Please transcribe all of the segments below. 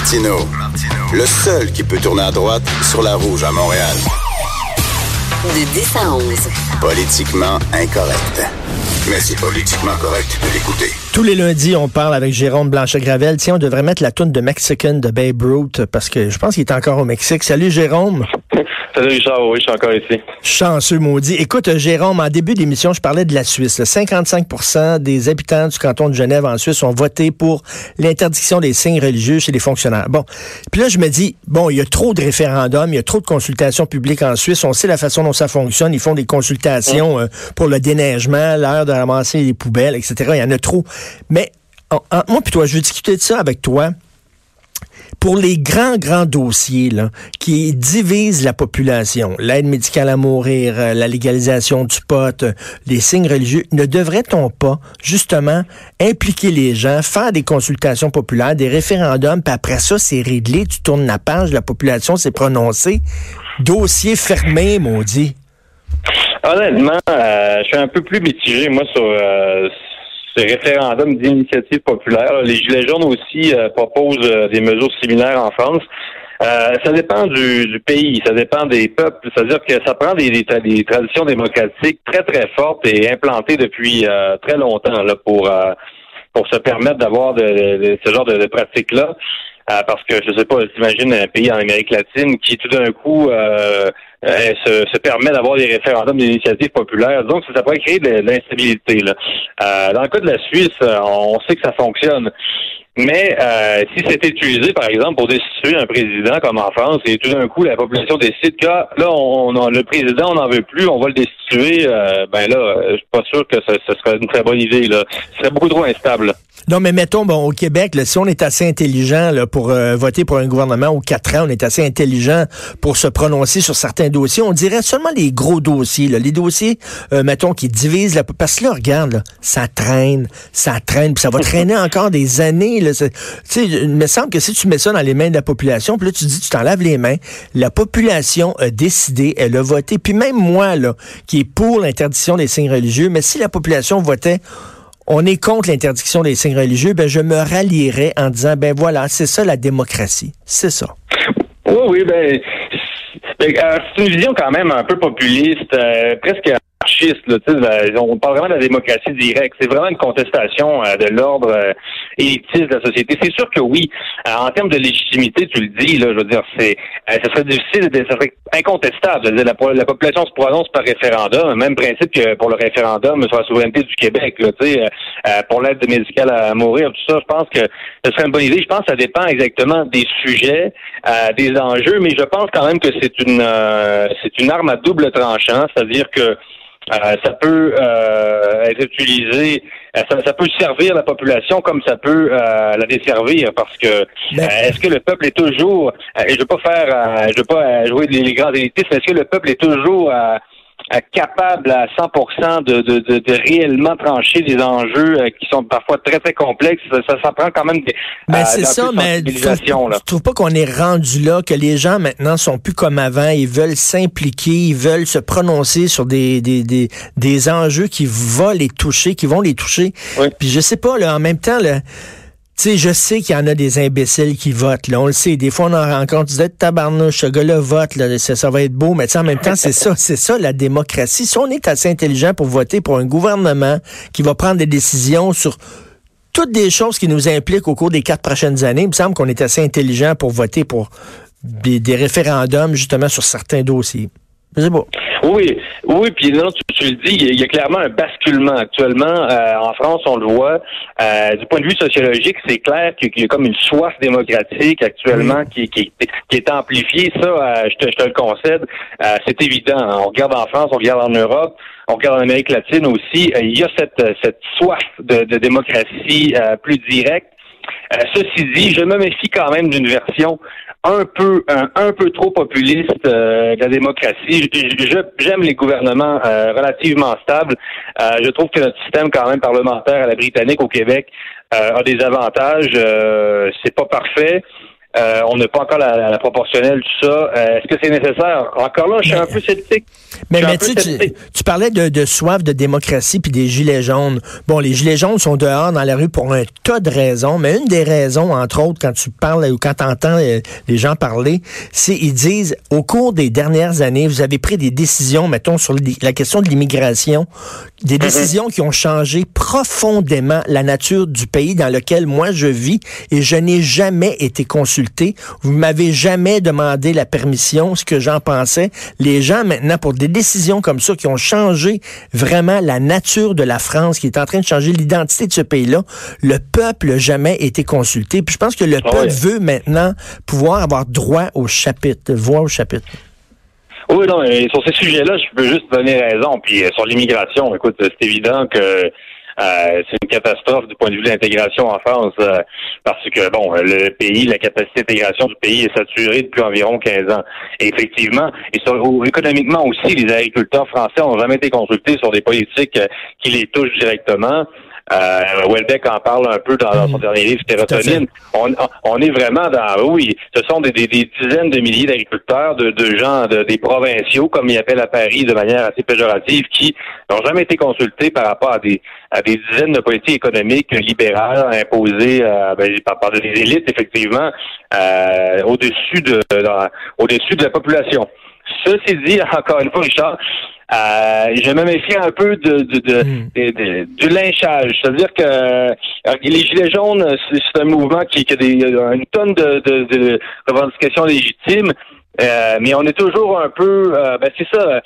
Martino, le seul qui peut tourner à droite sur la rouge à Montréal. De 10 à 11. Politiquement incorrect. Mais c'est politiquement correct de l'écouter. Tous les lundis, on parle avec Jérôme Blanchet-Gravel. Tiens, on devrait mettre la toune de Mexican de Babe Ruth parce que je pense qu'il est encore au Mexique. Salut Jérôme. Salut Richard, oui, je suis encore ici. Chanceux maudit. Écoute, Jérôme, en début d'émission, je parlais de la Suisse. 55 des habitants du canton de Genève en Suisse ont voté pour l'interdiction des signes religieux chez les fonctionnaires. Bon, puis là, je me dis, bon, il y a trop de référendums, il y a trop de consultations publiques en Suisse. On sait la façon dont ça fonctionne. Ils font des consultations euh, pour le déneigement, l'heure de ramasser les poubelles, etc. Il y en a trop. Mais moi, puis toi, je veux discuter de ça avec toi pour les grands, grands dossiers là, qui divisent la population, l'aide médicale à mourir, euh, la légalisation du pot, euh, les signes religieux, ne devrait-on pas justement impliquer les gens, faire des consultations populaires, des référendums, puis après ça, c'est réglé, tu tournes la page, la population s'est prononcée. Dossier fermé, maudit. Honnêtement, euh, je suis un peu plus mitigé, moi, sur, ce référendum d'initiative populaire. Les Gilets jaunes aussi euh, proposent euh, des mesures similaires en France. Euh, ça dépend du, pays, ça dépend des peuples. C'est-à-dire que ça prend des, des, traditions démocratiques très, très fortes et implantées depuis très longtemps là, pour, pour se permettre d'avoir de, ce genre de, de pratiques-là. parce que, je sais pas, j'imagine un pays en Amérique latine qui, tout d'un coup, euh, se, se, permet d'avoir des référendums d'initiative populaire. Donc, ça, pourrait créer de, l'instabilité. Euh, dans le cas de la Suisse, euh, on sait que ça fonctionne. Mais euh, si c'était utilisé, par exemple, pour destituer un président comme en France, et tout d'un coup, la population décide que là, on, le président, on n'en veut plus, on va le destituer, ben là, je suis pas sûr que ce, serait une très bonne idée. Ce serait beaucoup trop instable. Non, mais mettons, bon, au Québec, si on est assez intelligent là, pour voter pour un gouvernement ou quatre ans, on est assez intelligent pour se prononcer sur certains dossiers. On dirait seulement les gros dossiers, là, les dossiers, euh, mettons, qui divisent la... Parce que là, regarde, ça traîne, ça traîne, puis ça va traîner encore des années. Là. Il me semble que si tu mets ça dans les mains de la population, puis là, tu dis, tu t'en laves les mains, la population a décidé, elle a voté. Puis même moi, là, qui est pour l'interdiction des signes religieux, mais si la population votait on est contre l'interdiction des signes religieux, ben je me rallierais en disant ben voilà, c'est ça la démocratie, c'est ça. Oui, oui, ben euh, c'est une vision quand même un peu populiste, euh, presque on parle vraiment de la démocratie directe. C'est vraiment une contestation euh, de l'ordre élitiste de la société. C'est sûr que oui, en termes de légitimité, tu le dis, là, je veux dire, c'est, ça serait difficile, ça serait incontestable. Je veux dire, la, la, population se prononce par référendum, même principe que pour le référendum sur la souveraineté du Québec. Là, pour l'aide médicale à mourir, tout ça, je pense que ce serait une bonne idée. Je pense que ça dépend exactement des sujets, des enjeux, mais je pense quand même que c'est une euh, c'est une arme à double tranchant, c'est-à-dire que euh, ça peut euh, être utilisé, ça, peut servir la population comme ça peut la desservir, parce que est-ce que le peuple est toujours, et je veux pas faire, je veux pas jouer les, grands élitistes, mais est-ce que le peuple est toujours capable à 100% de, de, de, de, réellement trancher des enjeux euh, qui sont parfois très très complexes. Ça, ça, prend quand même des. Ben, c'est ça, mais tu trouves, trouves pas qu'on est rendu là, que les gens maintenant sont plus comme avant, ils veulent s'impliquer, ils veulent se prononcer sur des, des, des, des enjeux qui vont les toucher, qui vont les toucher. Puis je sais pas, là, en même temps, là, sais, je sais qu'il y en a des imbéciles qui votent. Là. On le sait. Des fois, on en rencontre. Tu dis, tabarnouche, ce gars-là vote. Là, ça, va être beau. Mais en même temps, c'est ça. C'est ça, la démocratie. Si on est assez intelligent pour voter pour un gouvernement qui va prendre des décisions sur toutes des choses qui nous impliquent au cours des quatre prochaines années, il me semble qu'on est assez intelligent pour voter pour des référendums, justement, sur certains dossiers. Oui, oui, puis non, tu, le dis, il y a clairement un basculement actuellement. Euh, en France, on le voit. Euh, du point de vue sociologique, c'est clair qu'il y a comme une soif démocratique actuellement qui, qui, qui, est amplifiée. Ça, euh, je, te, je, te, le concède. c'est évident. On regarde en France, on regarde en Europe, on regarde en Amérique latine aussi. il y a cette, cette soif de, de démocratie plus directe. Ceci dit, je me méfie quand même d'une version un peu un, peu trop populiste euh, de la démocratie. J'aime les gouvernements euh, relativement stables. Euh, je trouve que notre système quand même parlementaire à la britannique au Québec a des avantages. c'est pas parfait. Euh, on n'a pas encore la, la, proportionnelle, tout ça. Euh, est-ce que c'est nécessaire? Encore là, je suis un peu sceptique. Mais, mais tu, tu, parlais de, de, soif de démocratie puis des gilets jaunes. Bon, les gilets jaunes sont dehors dans la rue pour un tas de raisons, mais une des raisons, entre autres, quand tu parles ou quand tu entends les, gens parler, c'est ils disent au cours des dernières années, vous avez pris des décisions, mettons, sur la question de l'immigration, des mm-hmm. décisions qui ont changé profondément la nature du pays dans lequel moi je vis et je n'ai jamais été consulté. Vous m'avez jamais demandé la permission, ce que j'en pensais. Les gens maintenant, pour des décisions comme ça qui ont changé vraiment la nature de la France, qui est en train de changer l'identité de ce pays-là, le peuple n'a jamais été consulté. Puis je pense que le ah peuple veut maintenant pouvoir avoir droit au chapitre, voix au chapitre. Oui, non, et sur ces sujets-là, je peux juste donner raison. Puis euh, sur l'immigration, écoute, c'est évident que euh, c'est une catastrophe du point de vue de l'intégration en France euh, parce que, bon, le pays, la capacité d'intégration du pays est saturée depuis environ 15 ans. Effectivement, et économiquement aussi, les agriculteurs français n'ont jamais été consultés sur des politiques qui les touchent directement. Euh, Welbeck en parle un peu dans, son dernier livre, Sérotonine. On, on, est vraiment dans, oui, ce sont des, des, dizaines de milliers d'agriculteurs, de, de gens, de, des provinciaux, comme ils appellent à Paris de manière assez péjorative, qui n'ont jamais été consultés par rapport à des, à des dizaines de politiques économiques libérales imposées euh, ben, par, par, des élites, effectivement, euh, au-dessus de, au-dessus de la population. Ceci dit, encore une fois, Richard, euh, je me méfie un peu de, de, de, hmm. du lynchage. C'est-à-dire que euh, les Gilets jaunes, c'est un mouvement qui, qui a des, une tonne de, de revendications légitimes, euh, mais on est toujours un peu, euh, ben c'est ça,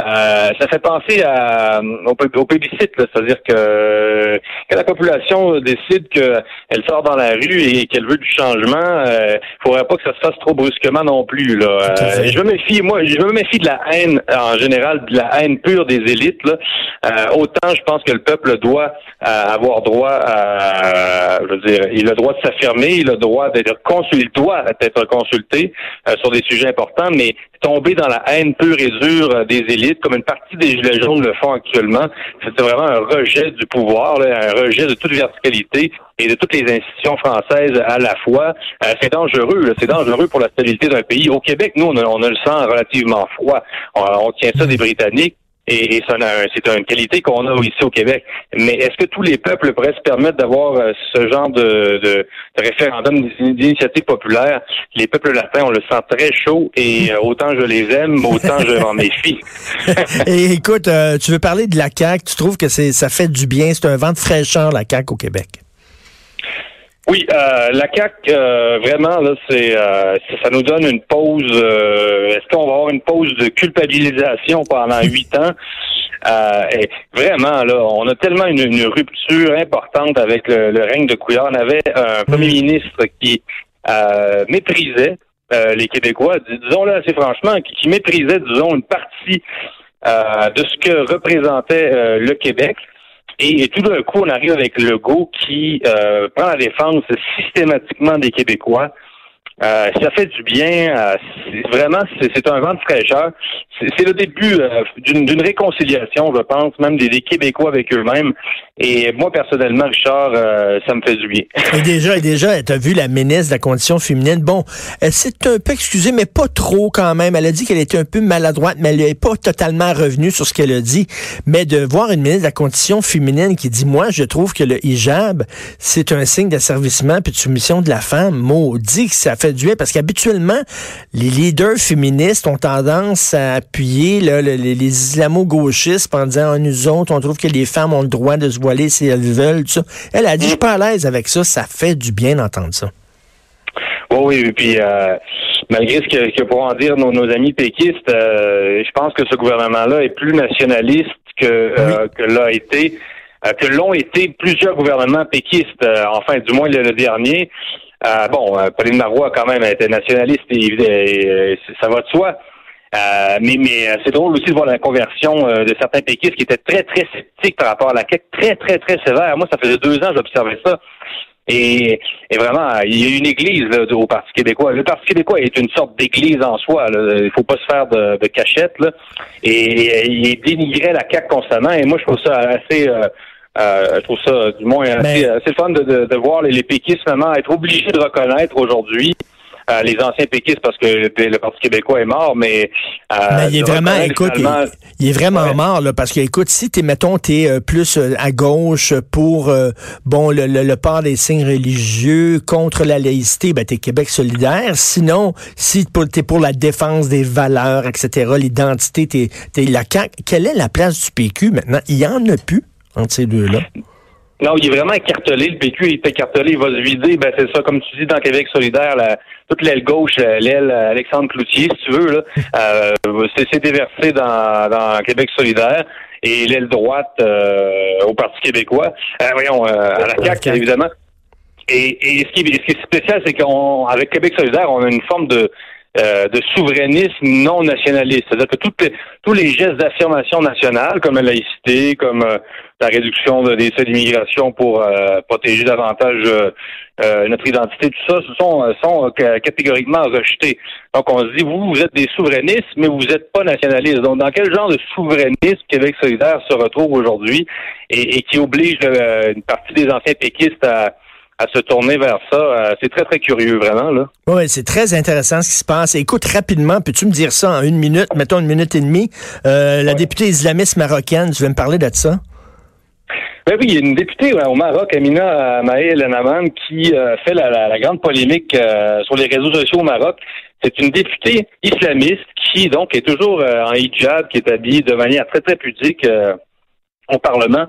euh, ça fait penser à, au, au plébiscite, c'est-à-dire que quand la population décide qu'elle sort dans la rue et qu'elle veut du changement, il faudrait pas que ça se fasse trop brusquement non plus. Là. je me méfie, moi, je me méfie de la haine en général, de la haine pure des élites. Là. autant je pense que le peuple doit avoir droit à, je veux dire, il a le droit de s'affirmer, il a le droit d'être consulté, doit être consulté sur des sujets importants, mais tomber dans la haine pure et dure euh, des élites, comme une partie des Gilets jaunes le font actuellement, c'est vraiment un rejet du pouvoir, un rejet de toute verticalité et de toutes les institutions françaises à la fois. Euh, c'est dangereux, c'est dangereux pour la stabilité d'un pays. Au Québec, nous, on, a, le sent relativement froid. on tient ça des Britanniques et, c'est une qualité qu'on a ici au Québec. Mais est-ce que tous les peuples pourraient se permettre d'avoir euh, ce genre de, de, de référendum d'initiative populaire? Les peuples latins, on le sent très chaud et euh, autant je les aime, autant je m'en méfie. et écoute, euh, tu veux parler de la CAQ, tu trouves que c'est ça fait du bien, c'est un vent de fraîcheur, la CAQ au Québec? Oui, euh, la CAC euh, vraiment là, c'est euh, ça nous donne une pause. Est-ce qu'on va avoir une pause de culpabilisation pendant huit ans? Et Vraiment là, on a tellement une, rupture importante avec le, règne de Couillard. On avait un premier mm. ministre qui méprisait les Québécois, disons-le assez franchement, qui, méprisait, disons, une partie de ce que représentait le Québec. Et, tout d'un coup, on arrive avec le go qui euh, prend la défense systématiquement des Québécois. Euh, ça fait du bien. Euh, vraiment, c'est un vent de fraîcheur. C'est le début euh, d'une réconciliation, je pense, même des, Québécois avec eux-mêmes. Et moi, personnellement, Richard, euh, ça me fait du bien. Et déjà, et déjà, tu as vu la ministre de la condition féminine. Bon, elle s'est un peu excusée, mais pas trop quand même. Elle a dit qu'elle était un peu maladroite, mais elle n'est pas totalement revenue sur ce qu'elle a dit. Mais de voir une ministre de la condition féminine qui dit, moi, je trouve que le hijab, c'est un signe d'asservissement puis de soumission de la femme, maudit que ça fait Parce qu'habituellement, les leaders féministes ont tendance à appuyer les, islamo-gauchistes en disant ah, nous autres, on trouve que les femmes ont le droit de se voiler si elles veulent. Elle a dit je suis pas à l'aise avec ça, ça fait du bien d'entendre ça. oui, et puis euh, malgré ce que, que pourront dire nos, amis péquistes, euh, je pense que ce gouvernement-là est plus nationaliste que, euh, que l'a été, que l'ont été plusieurs gouvernements péquistes, enfin du moins le, dernier. Bon, Pauline Marois quand même était nationaliste et ça va de soi. Euh, mais mais euh, c'est drôle aussi de voir la conversion euh, de certains péquistes qui étaient très, très sceptiques par rapport à la quête, très, très, très sévère. Moi, ça faisait deux ans que j'observais ça. Et, et, vraiment, il y a une église là, au Parti québécois. Le Parti québécois est une sorte d'église en soi. Là. Il faut pas se faire de, de cachette. Là. Et, il dénigrait la CAQ constamment. Et moi, je trouve ça assez... Euh, je trouve ça, du moins, assez, assez fun de, de, de voir les, les péquistes vraiment être obligés de reconnaître aujourd'hui les anciens péquistes parce que le, Parti québécois est mort, mais... mais il est vraiment, écoute, il, est vraiment mort, là, parce que, écoute, si t'es, mettons, t'es plus à gauche pour, bon, le, le, port des signes religieux, contre la laïcité, ben, t'es Québec solidaire. Sinon, si t'es pour la défense des valeurs, etc., l'identité, t'es, t'es la CAQ, quelle est la place du PQ maintenant? Il y en a plus entre ces deux-là? Non, il est vraiment écartelé. Le PQ est écartelé. Il va se vider. Ben, c'est ça, comme tu dis, dans Québec solidaire, toute l'aile gauche, l'aile Alexandre Cloutier, si tu veux, là, euh, c'est déversé dans, dans Québec solidaire et l'aile droite euh, au Parti québécois. Euh, voyons, à la CAQ, évidemment. Et, et ce, qui ce qui est spécial, c'est qu'avec Québec solidaire, on a une forme de euh, de souverainisme non nationaliste. C'est-à-dire que tous les gestes d'affirmation nationale, comme la laïcité, comme euh, la réduction des seuils d'immigration pour euh, protéger davantage notre identité, tout ça, sont, sont catégoriquement rejetés. Donc on se dit, vous, vous êtes des souverainistes, mais vous n'êtes pas nationalistes. Donc dans quel genre de souverainisme Québec solidaire se retrouve aujourd'hui et, et, qui oblige une partie des anciens péquistes à à se tourner vers ça. Euh, c'est très, très curieux, vraiment. là. Oui, c'est très intéressant ce qui se passe. Écoute, rapidement, peux-tu me dire ça en une minute, mettons une minute et demie? Euh, la députée islamiste marocaine, tu veux me parler de ça? Ben oui, il y a une députée au Maroc, Amina Maël Enaman, qui euh, fait la, grande polémique sur les réseaux sociaux au Maroc. C'est une députée islamiste qui, donc, est toujours en hijab, qui est habillée de manière très, très pudique au Parlement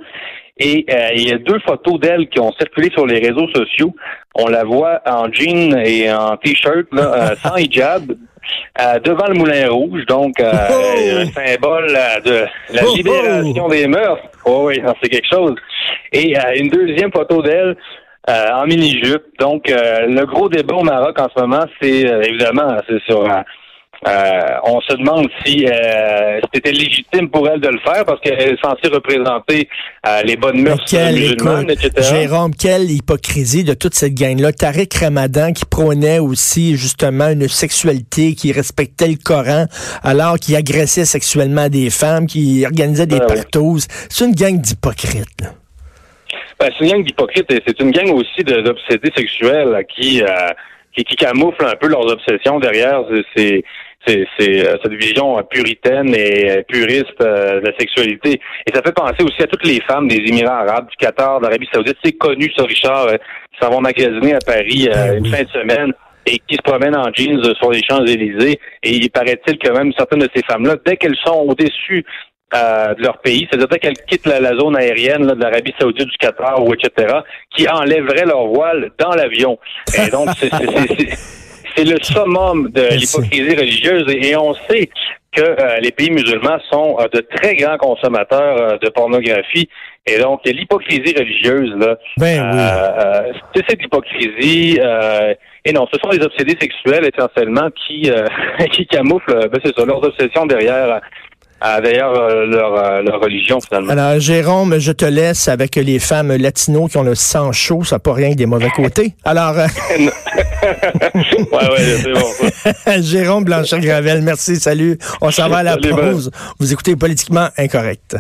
et euh, il y a deux photos d'elle qui ont circulé sur les réseaux sociaux. On la voit en jean et en t-shirt, euh, sans hijab, euh, devant le Moulin Rouge, donc oh! un symbole de la oh! libération des mœurs. Oh, oui, c'est quelque chose. Et une deuxième photo d'elle en mini-jupe. Donc, le gros débat au Maroc en ce moment, c'est évidemment, c'est sur euh, on se demande si euh, c'était légitime pour elle de le faire parce qu'elle est censée représenter euh, les bonnes mœurs musulmanes, etc. Jérôme, quelle hypocrisie de toute cette gang-là. Tariq Ramadan qui prônait aussi justement une sexualité qui respectait le Coran alors qu'il agressait sexuellement des femmes, qui organisait des ah C'est une gang d'hypocrites. Ben, c'est une gang d'hypocrites et c'est une gang aussi d'obsédés sexuels qui, qui, qui camouflent un peu leurs obsessions derrière ces c'est euh, cette vision puritaine et euh, puriste euh, de la sexualité. Et ça fait penser aussi à toutes les femmes des Émirats arabes, du Qatar, d'Arabie saoudite. C'est connu, ça, Richard, qui s'en vont magasiner à Paris ben une fin de semaine et qui se promènent en jeans sur les Champs-Élysées. Et il paraît-il que même certaines de ces femmes-là, dès qu'elles sont au-dessus de leur pays, c'est-à-dire dès qu'elles quittent la, zone aérienne de l'Arabie saoudite, du Qatar ou etc., qui enlèveraient leur voile dans l'avion. Et donc, c'est c'est le summum de l'hypocrisie religieuse et, on sait que euh, les pays musulmans sont euh, de très grands consommateurs euh, de pornographie. Et donc, l'hypocrisie religieuse, là, ben, c'est cette hypocrisie. et non, ce sont les obsédés sexuels essentiellement qui, qui camouflent, ben, c'est ça, leurs obsessions derrière d'ailleurs euh, leur, euh, leur, religion finalement. Alors Jérôme, je te laisse avec les femmes latinos qui ont le sang chaud, ça n'a pas rien des mauvais côtés. Alors euh, ouais ouais, c'est bon. Jérôme Blanchet Gravel, merci, salut. On s'en va à la pause. Vous écoutez politiquement incorrect.